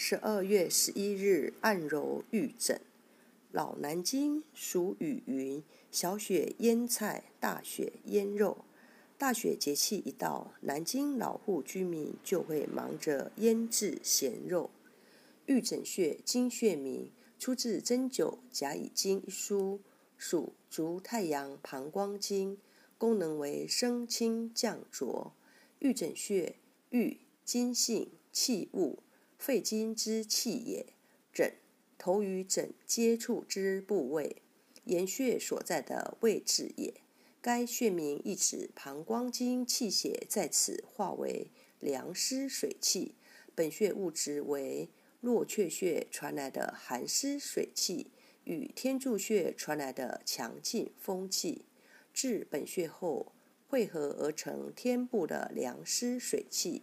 十二月十一日，按揉玉枕。老南京俗语云：“小雪腌菜，大雪腌肉。”大雪节气一到，南京老户居民就会忙着腌制咸肉。玉枕穴经穴名，出自《针灸甲乙经》一书，属足太阳膀胱经，功能为升清降浊。玉枕穴，玉金性，气物。肺经之气也，枕头与枕接触之部位，岩穴所在的位置也。该穴名意指膀胱经气血在此化为凉湿水气。本穴物质为络雀穴传来的寒湿水气，与天柱穴传来的强劲风气，至本穴后汇合而成天部的凉湿水气。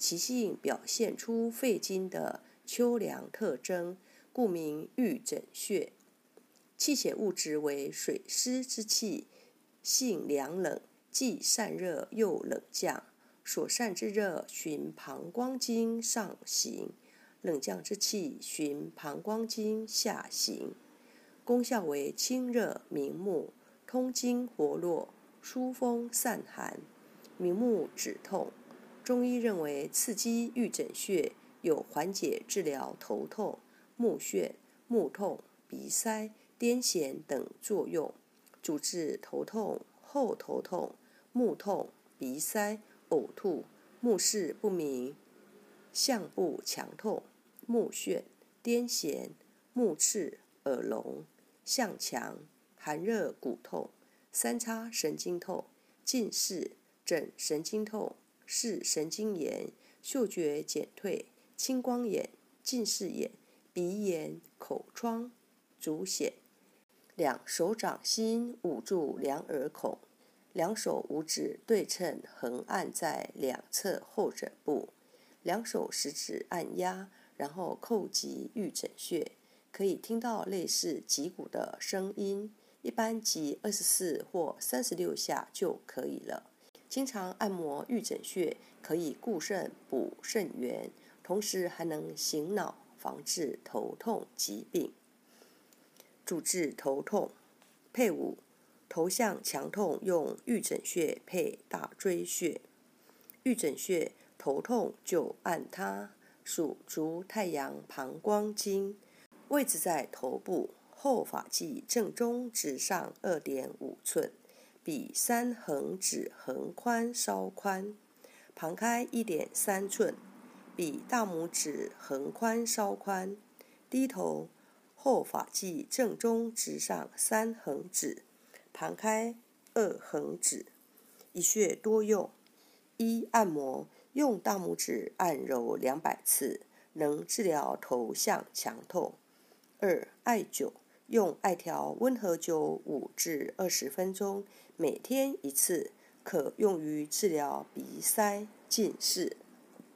其性表现出肺经的秋凉特征，故名玉枕穴。气血物质为水湿之气，性凉冷，既散热又冷降。所散之热循膀胱经上行，冷降之气循膀胱经下行。功效为清热明目、通经活络、疏风散寒、明目止痛。中医认为，刺激玉枕穴有缓解治疗头痛、目眩、目痛、鼻塞、癫痫等作用，主治头痛、后头痛、目痛、鼻塞、呕吐、目视不明、项部强痛、目眩、癫痫、目赤、耳聋、项强、寒热骨痛、三叉神经痛、近视、枕神经痛。视神经炎、嗅觉减退、青光眼、近视眼、鼻炎、口疮、足癣。两手掌心捂住两耳孔，两手五指对称横按在两侧后枕部，两手食指按压，然后叩击玉枕穴，可以听到类似击鼓的声音。一般击二十四或三十六下就可以了。经常按摩玉枕穴，可以固肾补肾元，同时还能醒脑，防治头痛疾病。主治头痛，配伍头项强痛用玉枕穴配大椎穴。玉枕穴头痛就按它，属足太阳膀胱经，位置在头部后发际正中直上二点五寸。比三横指横宽稍宽，旁开一点三寸，比大拇指横宽稍宽。低头后发际正中直上三横指，旁开二横指。一穴多用：一、按摩，用大拇指按揉两百次，能治疗头项强痛；二、艾灸。用艾条温和灸五至二十分钟，每天一次，可用于治疗鼻塞、近视。